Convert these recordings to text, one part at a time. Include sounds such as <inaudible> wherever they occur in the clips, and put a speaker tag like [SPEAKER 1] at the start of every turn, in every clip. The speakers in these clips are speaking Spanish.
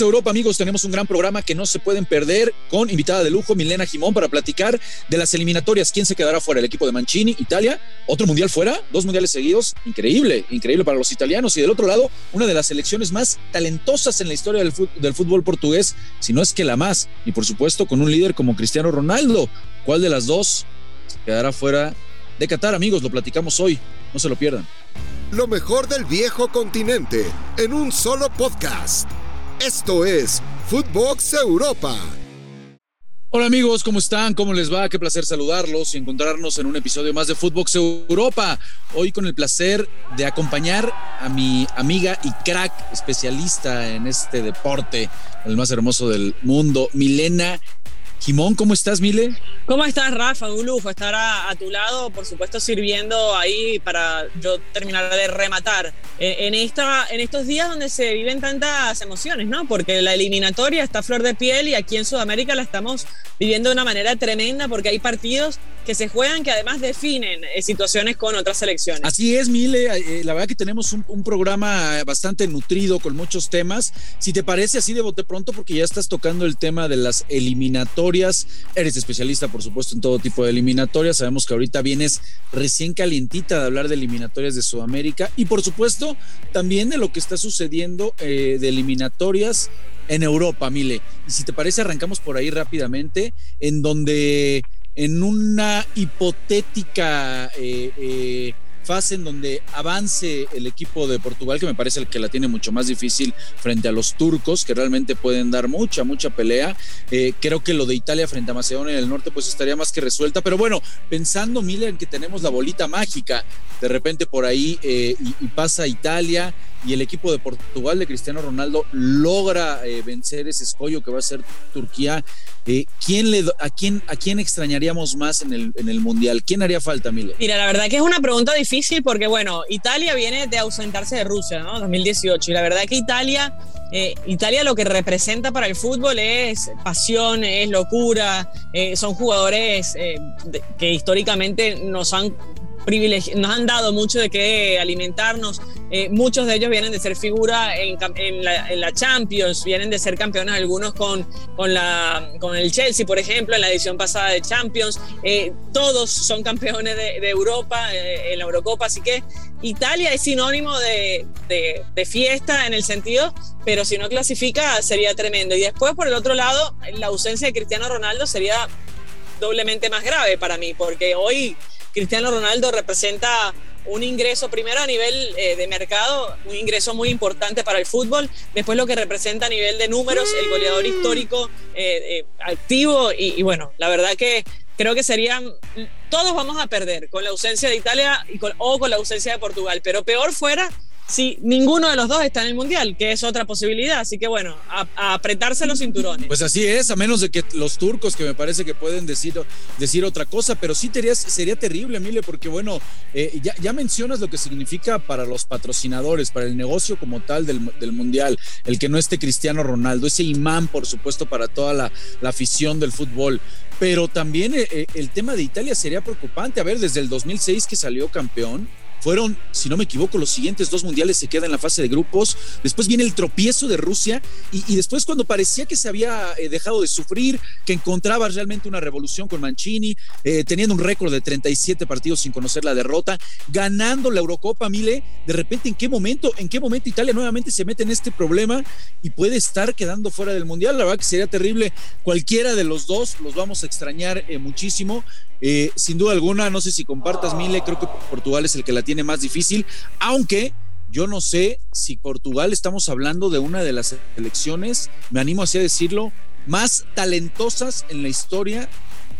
[SPEAKER 1] Europa, amigos, tenemos un gran programa que no se pueden perder con invitada de lujo, Milena Jimón, para platicar de las eliminatorias. ¿Quién se quedará fuera? El equipo de Mancini, Italia, otro mundial fuera, dos mundiales seguidos. Increíble, increíble para los italianos. Y del otro lado, una de las selecciones más talentosas en la historia del fútbol, portugués, si no es que la más. Y por supuesto, con un líder como Cristiano Ronaldo. ¿Cuál de las dos se quedará fuera de Qatar, amigos? Lo platicamos hoy. No se lo pierdan.
[SPEAKER 2] Lo mejor del viejo continente en un solo podcast. Esto es Footbox Europa.
[SPEAKER 1] Hola amigos, ¿cómo están? ¿Cómo les va? Qué placer saludarlos y encontrarnos en un episodio más de Footbox Europa. Hoy con el placer de acompañar a mi amiga y crack especialista en este deporte, el más hermoso del mundo, Milena Jimón, ¿cómo estás, Mile?
[SPEAKER 3] ¿Cómo estás, Rafa? Un lujo estar a, tu lado, por supuesto, sirviendo ahí para yo terminar de rematar. Eh, en, esta, en estos días donde se viven tantas emociones, ¿no? Porque la eliminatoria está a flor de piel y aquí en Sudamérica la estamos viviendo de una manera tremenda porque hay partidos que se juegan que además definen eh, situaciones con otras selecciones.
[SPEAKER 1] Así es, Mile. Eh, la verdad que tenemos un, un, programa bastante nutrido con muchos temas. Si te parece así de bote pronto, porque ya estás tocando el tema de las eliminatorias Eres especialista, por supuesto, en todo tipo de eliminatorias. Sabemos que ahorita vienes recién calientita de hablar de eliminatorias de Sudamérica y, por supuesto, también de lo que está sucediendo eh, de eliminatorias en Europa, Mile. Y si te parece, arrancamos por ahí rápidamente, en donde en una hipotética eh, eh, fase en donde avance el equipo de Portugal, que me parece el que la tiene mucho más difícil frente a los turcos, que realmente pueden dar mucha, mucha pelea. Eh, creo que lo de Italia frente a Macedonia del Norte, pues estaría más que resuelta. Pero bueno, pensando, Miller, en que tenemos la bolita mágica, de repente por ahí eh, y, pasa Italia y el equipo de Portugal de Cristiano Ronaldo logra eh, vencer ese escollo que va a ser Turquía. ¿quién le, a, quién, ¿A quién extrañaríamos más en el, en el Mundial? ¿Quién haría falta, Miller?
[SPEAKER 3] Mira, la verdad que es una pregunta difícil porque, bueno, Italia viene de ausentarse de Rusia, ¿no? 2018. Y la verdad que Italia, eh, Italia lo que representa para el fútbol es pasión, es locura. Eh, son jugadores eh, que históricamente nos han nos han dado mucho de qué alimentarnos. Eh, muchos de ellos vienen de ser figura en, la, Champions, vienen de ser campeones algunos con, con, la, con el Chelsea, por ejemplo, en la edición pasada de Champions. Eh, todos son campeones de, Europa eh, en la Eurocopa, así que Italia es sinónimo de, de, fiesta en el sentido, pero si no clasifica sería tremendo. Y después, por el otro lado, la ausencia de Cristiano Ronaldo sería doblemente más grave para mí, porque hoy Cristiano Ronaldo representa un ingreso primero a nivel eh, de mercado, un ingreso muy importante para el fútbol, después lo que representa a nivel de números, el goleador histórico eh, eh, activo y, bueno, la verdad que creo que serían, todos vamos a perder con la ausencia de Italia y o con la ausencia de Portugal, pero peor fuera si ninguno de los dos está en el Mundial, que es otra posibilidad. Así que bueno, a, apretarse los cinturones.
[SPEAKER 1] Pues así es, a menos de que los turcos, que me parece que pueden decir, decir otra cosa, pero sí sería, sería terrible, Emilio, porque bueno, eh, ya, ya, mencionas lo que significa para los patrocinadores, para el negocio como tal del, del Mundial, el que no esté Cristiano Ronaldo, ese imán, por supuesto, para toda la, la afición del fútbol pero también eh, eh, el tema de Italia sería preocupante. A ver, desde el 2006 que salió campeón, fueron, si no me equivoco, los siguientes dos mundiales se quedan en la fase de grupos. Después viene el tropiezo de Rusia y, después cuando parecía que se había eh, dejado de sufrir, que encontraba realmente una revolución con Mancini, eh, teniendo un récord de 37 partidos sin conocer la derrota, ganando la Eurocopa, Mile, de repente en qué momento, en qué momento Italia nuevamente se mete en este problema y puede estar quedando fuera del mundial. La verdad que sería terrible. Cualquiera de los dos los vamos a extrañar eh, muchísimo. Sin duda alguna, no sé si compartas, Mile, creo que Portugal es el que la tiene más difícil, aunque yo no sé si Portugal estamos hablando de una de las selecciones, me animo así a decirlo, más talentosas en la historia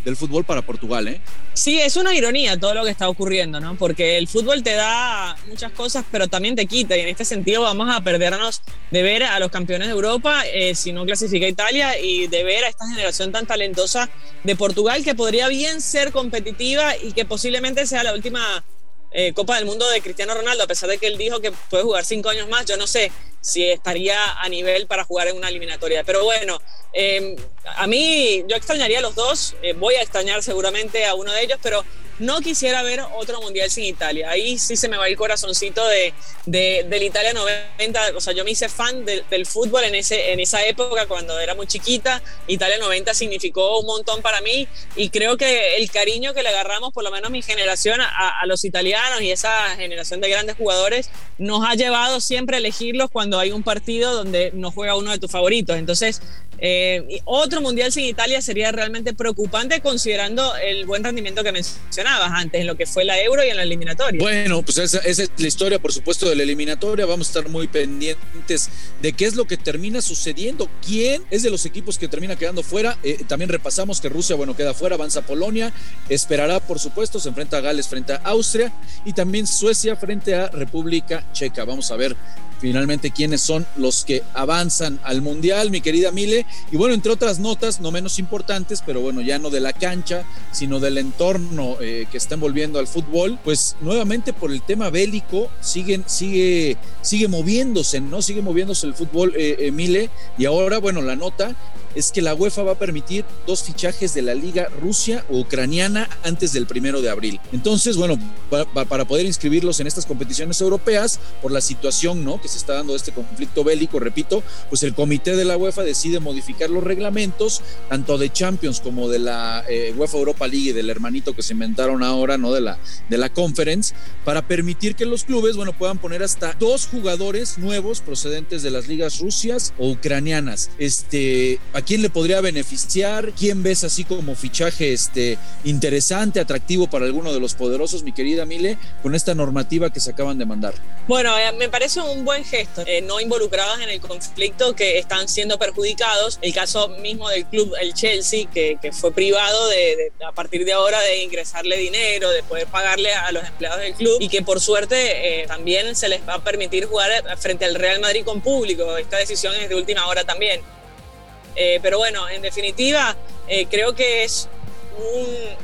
[SPEAKER 1] del fútbol para Portugal, ¿eh?
[SPEAKER 3] Sí, es una ironía todo lo que está ocurriendo, ¿no? Porque el fútbol te da muchas cosas, pero también te quita. Y en este sentido vamos a perdernos de ver a los campeones de Europa eh, si no clasifica Italia y de ver a esta generación tan talentosa de Portugal que podría bien ser competitiva y que posiblemente sea la última eh, Copa del Mundo de Cristiano Ronaldo, a pesar de que él dijo que puede jugar cinco años más, yo no sé si estaría a nivel para jugar en una eliminatoria. Pero bueno, em, a mí yo extrañaría a los dos, eh, voy a extrañar seguramente a uno de ellos, pero no quisiera ver otro mundial sin Italia. Ahí sí se me va el corazoncito de, de del Italia 90. O sea, yo me hice fan del fútbol en, ese, en esa época cuando era muy chiquita. Italia 90 significó un montón para mí y creo que el cariño que le agarramos, por lo menos mi generación, a, a los italianos y esa generación de grandes jugadores, nos ha llevado siempre a elegirlos cuando hay un partido donde no juega uno de tus favoritos. Entonces, eh, otro mundial sin Italia sería realmente preocupante considerando el buen rendimiento que mencionabas antes en lo que fue la Euro y en la eliminatoria.
[SPEAKER 1] Bueno, pues esa, es la historia, por supuesto, de la eliminatoria. Vamos a estar muy pendientes de qué es lo que termina sucediendo. ¿Quién es de los equipos que termina quedando fuera? Eh, también repasamos que Rusia, bueno, queda fuera, avanza Polonia, esperará, por supuesto, se enfrenta a Gales frente a Austria y también Suecia frente a República Checa. Vamos a ver finalmente quiénes son los que avanzan al Mundial, mi querida Mile. Y bueno, entre otras notas, no menos importantes, pero bueno, ya no de la cancha, sino del entorno eh, que está envolviendo al fútbol, pues nuevamente por el tema bélico siguen, sigue, sigue moviéndose, ¿no? Sigue moviéndose el fútbol, eh, eh Mile. Y ahora, bueno, la nota es que la UEFA va a permitir dos fichajes de la liga Rusia o ucraniana antes del primero de abril. Entonces, bueno, para, poder inscribirlos en estas competiciones europeas, por la situación ¿no? que se está dando este conflicto bélico, repito, pues el comité de la UEFA decide modificar los reglamentos, tanto de Champions como de la eh, UEFA Europa League y del hermanito que se inventaron ahora, ¿no? De la, de la Conference, para permitir que los clubes, bueno, puedan poner hasta dos jugadores nuevos procedentes de las ligas rusias o ucranianas. Este, quién le podría beneficiar? ¿Quién ves así como fichaje este, interesante, atractivo para alguno de los poderosos, mi querida Mile, con esta normativa que se acaban de mandar?
[SPEAKER 3] Bueno, eh, me parece un buen gesto, eh, no involucrados en el conflicto que están siendo perjudicados. El caso mismo del club, el Chelsea, que, que fue privado de, a partir de ahora de ingresarle dinero, de poder pagarle a los empleados del club y que por suerte eh, también se les va a permitir jugar frente al Real Madrid con público. Esta decisión es de última hora también. Eh, pero bueno, en definitiva, eh, creo que es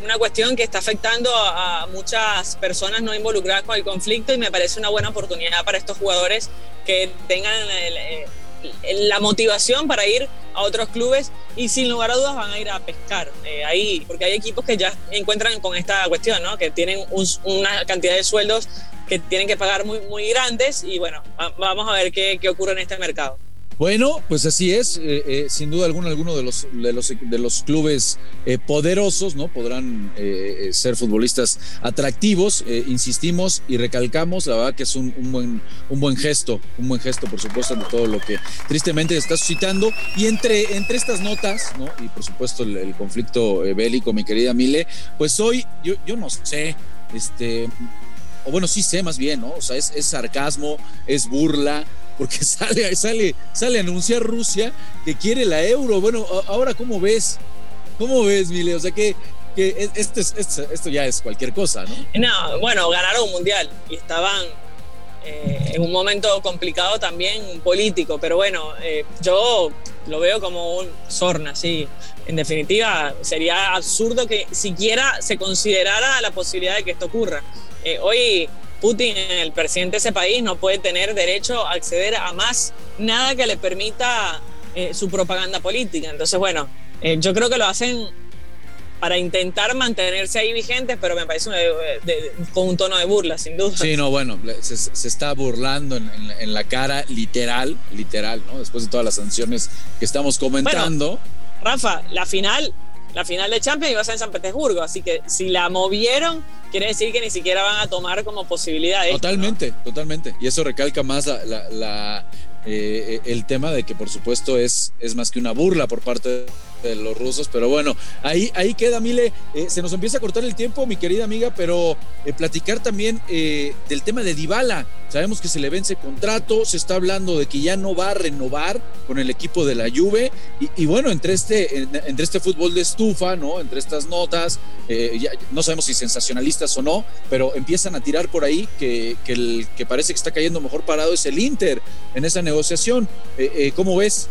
[SPEAKER 3] una cuestión que está afectando a, muchas personas no involucradas con el conflicto y me parece una buena oportunidad para estos jugadores que tengan eh, la motivación para ir a otros clubes y sin lugar a dudas van a ir a pescar ahí, porque hay equipos que ya encuentran con esta cuestión, ¿no? que tienen una cantidad de sueldos que tienen que pagar muy, muy grandes y bueno, vamos a ver qué, qué ocurre en este mercado.
[SPEAKER 1] Bueno, pues así es, eh, eh, sin duda alguna algunos de los, de los, de los clubes eh, poderosos no podrán ser futbolistas atractivos, insistimos y recalcamos, la verdad que es un, buen, un buen gesto, un buen gesto por supuesto de todo lo que tristemente está suscitando y entre, entre estas notas, ¿no? y por supuesto el, conflicto bélico, mi querida Mile, pues hoy yo, yo no sé, este, o bueno, sí sé más bien, ¿no? O sea, es sarcasmo, es burla, porque <laughs> sale, sale, sale a anunciar Rusia que quiere la euro. Bueno, ahora, ¿cómo ves? ¿Cómo ves, Mile? O sea, que, que esto, esto, ya es cualquier cosa, ¿no?
[SPEAKER 3] No, bueno, ganaron un mundial y estaban eh, en un momento complicado también político, pero bueno, eh, yo lo veo como un sorna, sí. En definitiva, sería absurdo que siquiera se considerara la posibilidad de que esto ocurra. Eh, hoy Putin, el presidente de ese país, no puede tener derecho a acceder a más nada que le permita eh, su propaganda política. Entonces, bueno, eh, yo creo que lo hacen para intentar mantenerse ahí vigentes, pero me parece con un tono de burla, sin duda.
[SPEAKER 1] Sí, no, bueno, se, está burlando en, la cara literal, literal, ¿no? Después de todas las sanciones que estamos comentando.
[SPEAKER 3] Rafa, la final la final de Champions iba a ser en San Petersburgo, así que si la movieron, quiere decir que ni siquiera van a tomar como posibilidad.
[SPEAKER 1] Totalmente, totalmente. Y eso recalca más la, eh, el tema de que por supuesto es, es más que una burla por parte de de los rusos, pero bueno, ahí, ahí queda, Mile. Eh, se nos empieza a cortar el tiempo, mi querida amiga, pero eh, platicar también eh, del tema de Dybala. Sabemos que se le vence contrato, se está hablando de que ya no va a renovar con el equipo de la Juve y, bueno, entre este, entre este fútbol de estufa, ¿no? Entre estas notas, ya, no sabemos si sensacionalistas o no, pero empiezan a tirar por ahí que, que el que parece que está cayendo mejor parado es el Inter en esa negociación. ¿Cómo ves?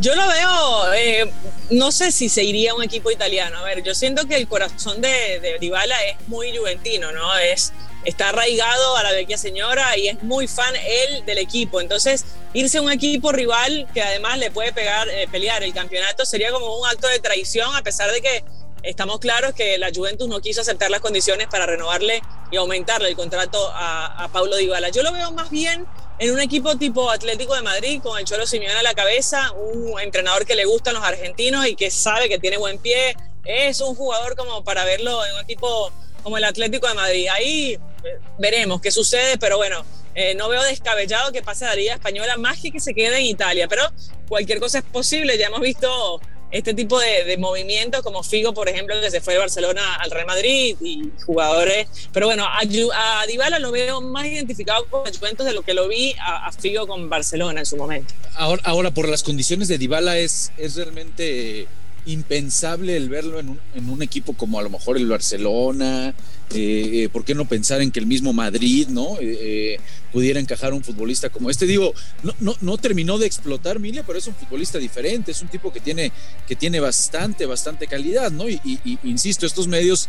[SPEAKER 3] Yo lo veo, eh, no sé si se iría un equipo italiano. A ver, yo siento que el corazón de, de Dybala es muy juventino, ¿no? Es, está arraigado a la vecchia señora y es muy fan él del equipo. Entonces, irse a un equipo rival que además le puede pegar, eh, pelear el campeonato sería como un acto de traición, a pesar de que estamos claros que la Juventus no quiso aceptar las condiciones para renovarle y aumentarle el contrato a, a Paulo Dybala. Yo lo veo más bien en un equipo tipo Atlético de Madrid, con el Cholo Simeone a la cabeza, un entrenador que le gustan los argentinos y que sabe que tiene buen pie, es un jugador como para verlo en un equipo como el Atlético de Madrid. Ahí eh, veremos qué sucede, pero bueno, eh, no veo descabellado que pase a la Liga Española más que que se quede en Italia, pero cualquier cosa es posible. Ya hemos visto este tipo de, movimientos, como Figo, por ejemplo, que se fue de Barcelona al Real Madrid y jugadores. Pero bueno, a, a Dybala lo veo más identificado con el Juventus de lo que lo vi a, Figo con Barcelona en su momento.
[SPEAKER 1] Ahora, ahora por las condiciones de Dybala es, es realmente impensable el verlo en un, equipo como a lo mejor el Barcelona, eh, eh, ¿por qué no pensar en que el mismo Madrid no eh, pudiera encajar un futbolista como este? Digo, no, no, no terminó de explotar Mille, pero es un futbolista diferente, es un tipo que tiene, que tiene bastante, bastante calidad, ¿no? Y insisto, estos medios,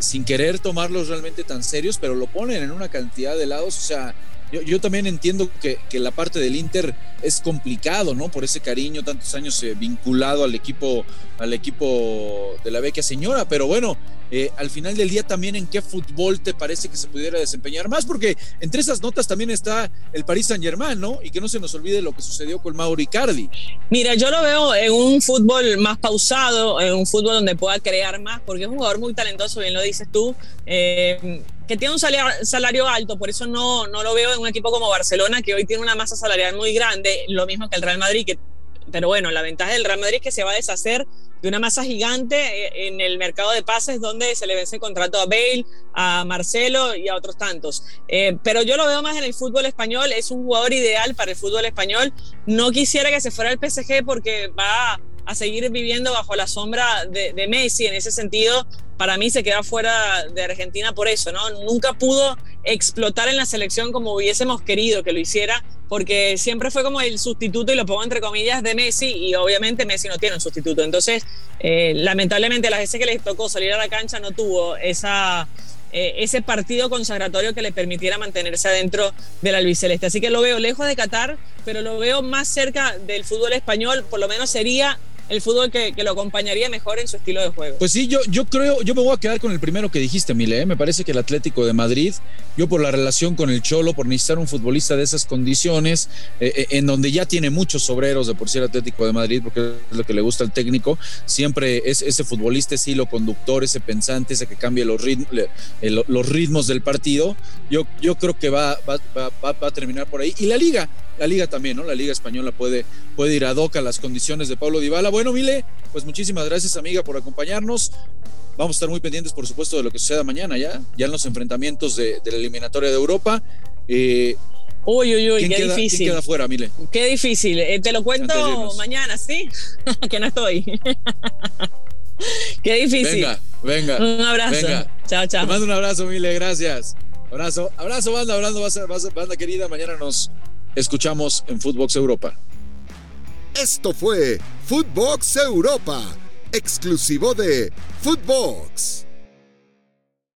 [SPEAKER 1] sin querer tomarlos realmente tan serios, pero lo ponen en una cantidad de lados, o sea, yo, también entiendo que, la parte del Inter es complicado, ¿no? Por ese cariño, tantos años eh, vinculado al equipo, al equipo de la vecchia señora, pero bueno, eh, al final del día también en qué fútbol te parece que se pudiera desempeñar más, porque entre esas notas también está el Paris Saint Germain, ¿no? Y que no se nos olvide lo que sucedió con Mauro Icardi.
[SPEAKER 3] Mira, yo lo veo en un fútbol más pausado, en un fútbol donde pueda crear más, porque es un jugador muy talentoso, bien lo dices tú. Eh, que tiene un salario, alto, por eso no, no lo veo en un equipo como Barcelona, que hoy tiene una masa salarial muy grande, lo mismo que el Real Madrid, pero bueno, la ventaja del Real Madrid es que se va a deshacer de una masa gigante eh, en el mercado de pases donde se le vence el contrato a Bale, a Marcelo y a otros tantos. Eh, pero yo lo veo más en el fútbol español, es un jugador ideal para el fútbol español. No quisiera que se fuera al PSG porque va a seguir viviendo bajo la sombra de, de Messi en ese sentido para mí se queda fuera de Argentina por eso, ¿no? Nunca pudo explotar en la selección como hubiésemos querido que lo hiciera, porque siempre fue como el sustituto, y lo pongo entre comillas, de Messi, y obviamente Messi no tiene un sustituto. Entonces, eh, lamentablemente, las veces que le tocó salir a la cancha no tuvo esa, eh, ese partido consagratorio que le permitiera mantenerse adentro del albiceleste. Así que lo veo lejos de Qatar, pero lo veo más cerca del fútbol español, por lo menos sería el fútbol que, lo acompañaría mejor en su estilo de juego.
[SPEAKER 1] Pues sí, yo, yo creo, yo me voy a quedar con el primero que dijiste, Mile. ¿eh? Me parece que el Atlético de Madrid, yo por la relación con el Cholo, por necesitar un futbolista de esas condiciones, eh, eh, en donde ya tiene muchos obreros de por sí el Atlético de Madrid, porque es lo que le gusta al técnico, siempre es ese futbolista, ese hilo conductor, ese pensante, ese que cambia los ritmos, los ritmos del partido. Yo, yo creo que va, va, va, va a terminar por ahí. Y la liga, la liga también, ¿no? La liga española puede, puede ir a doca las condiciones de Pablo Dybala. Bueno, Mile, pues muchísimas gracias, amiga, por acompañarnos. Vamos a estar muy pendientes, por supuesto, de lo que suceda mañana ya, ya en los enfrentamientos de, la eliminatoria de Europa.
[SPEAKER 3] Eh, uy, uy, uy, qué
[SPEAKER 1] queda,
[SPEAKER 3] difícil.
[SPEAKER 1] ¿Quién queda fuera, Mile?
[SPEAKER 3] Qué difícil. Eh, te lo cuento mañana, ¿sí? <laughs> que no estoy. <laughs> qué difícil.
[SPEAKER 1] Venga, venga.
[SPEAKER 3] Un abrazo. Chao, chao.
[SPEAKER 1] Te mando un abrazo, Mile, gracias. Abrazo, abrazo, banda, abrazo, banda querida. Mañana nos escuchamos en Footbox Europa.
[SPEAKER 2] Esto fue Footbox Europa, exclusivo de Footbox.